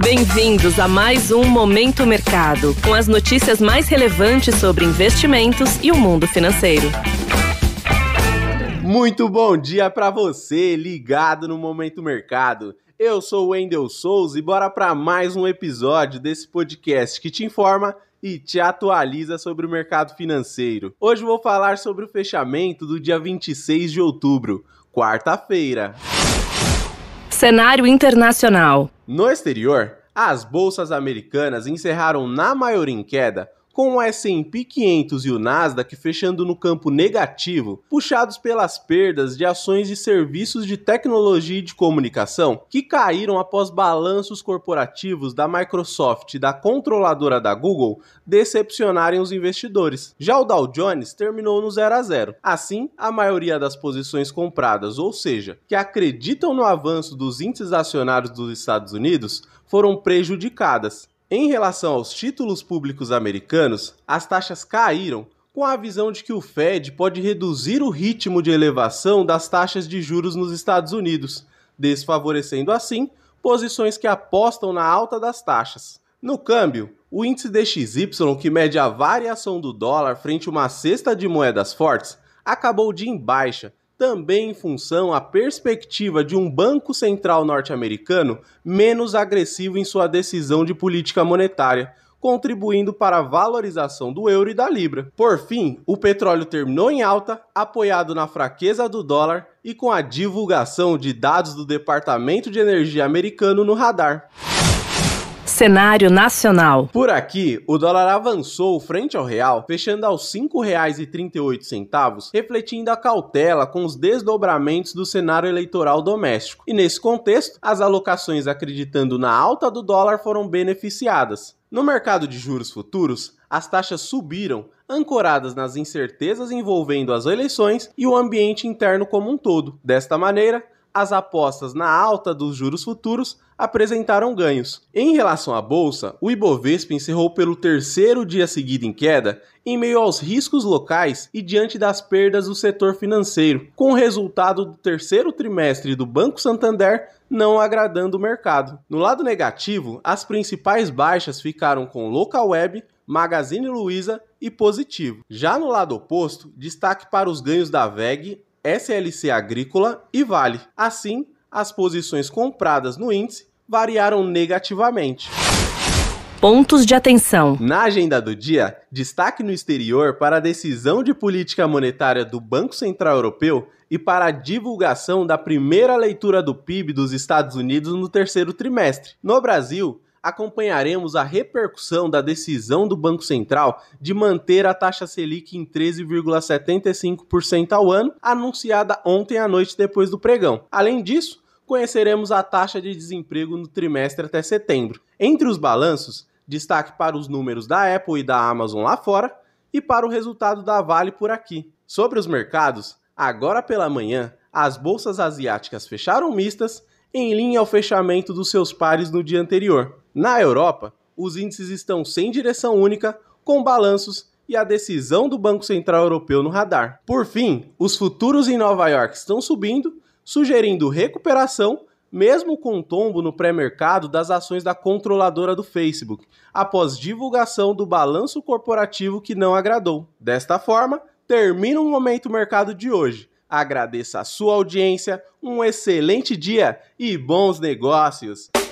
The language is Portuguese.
Bem-vindos a mais um Momento Mercado, com as notícias mais relevantes sobre investimentos e o mundo financeiro. Muito bom dia para você, ligado no Momento Mercado. Eu sou o Wendel Souza e bora para mais um episódio desse podcast que te informa e te atualiza sobre o mercado financeiro. Hoje vou falar sobre o fechamento do dia 26 de outubro, quarta-feira. Cenário internacional. No exterior, as bolsas americanas encerraram na maioria em queda, com o S&P 500 e o Nasdaq fechando no campo negativo, puxados pelas perdas de ações de serviços de tecnologia e de comunicação, que caíram após balanços corporativos da Microsoft e da controladora da Google decepcionarem os investidores. Já o Dow Jones terminou no 0 a 0. Assim, a maioria das posições compradas, ou seja, que acreditam no avanço dos índices acionários dos Estados Unidos, foram prejudicadas. Em relação aos títulos públicos americanos, as taxas caíram com a visão de que o Fed pode reduzir o ritmo de elevação das taxas de juros nos Estados Unidos, desfavorecendo assim posições que apostam na alta das taxas. No câmbio, o índice DXY, que mede a variação do dólar frente a uma cesta de moedas fortes, acabou de em baixa, também em função à perspectiva de um Banco Central norte-americano menos agressivo em sua decisão de política monetária, contribuindo para a valorização do euro e da libra. Por fim, o petróleo terminou em alta, apoiado na fraqueza do dólar e com a divulgação de dados do Departamento de Energia americano no radar. Cenário nacional. Por aqui, o dólar avançou frente ao real, fechando aos R$ 5,38, refletindo a cautela com os desdobramentos do cenário eleitoral doméstico. E nesse contexto, as alocações acreditando na alta do dólar foram beneficiadas. No mercado de juros futuros, as taxas subiram, ancoradas nas incertezas envolvendo as eleições e o ambiente interno como um todo. Desta maneira, as apostas na alta dos juros futuros apresentaram ganhos. Em relação à bolsa, o Ibovespa encerrou pelo terceiro dia seguido em queda, em meio aos riscos locais e diante das perdas do setor financeiro, com o resultado do terceiro trimestre do Banco Santander não agradando o mercado. No lado negativo, as principais baixas ficaram com Localweb, Magazine Luiza e Positivo. Já no lado oposto, destaque para os ganhos da VEG, SLC Agrícola e Vale. Assim, as posições compradas no índice variaram negativamente. Pontos de atenção. Na agenda do dia, destaque no exterior para a decisão de política monetária do Banco Central Europeu e para a divulgação da primeira leitura do PIB dos Estados Unidos no terceiro trimestre. No Brasil, acompanharemos a repercussão da decisão do Banco Central de manter a taxa Selic em 13,75% ao ano, anunciada ontem à noite depois do pregão. Além disso, conheceremos a taxa de desemprego no trimestre até setembro. Entre os balanços, destaque para os números da Apple e da Amazon lá fora e para o resultado da Vale por aqui. Sobre os mercados, agora pela manhã, as bolsas asiáticas fecharam mistas em linha ao fechamento dos seus pares no dia anterior. Na Europa, os índices estão sem direção única, com balanços e a decisão do Banco Central Europeu no radar. Por fim, os futuros em Nova York estão subindo, sugerindo recuperação, mesmo com um tombo no pré-mercado das ações da controladora do Facebook, após divulgação do balanço corporativo que não agradou. Desta forma, termina o momento mercado de hoje. Agradeço a sua audiência, um excelente dia e bons negócios.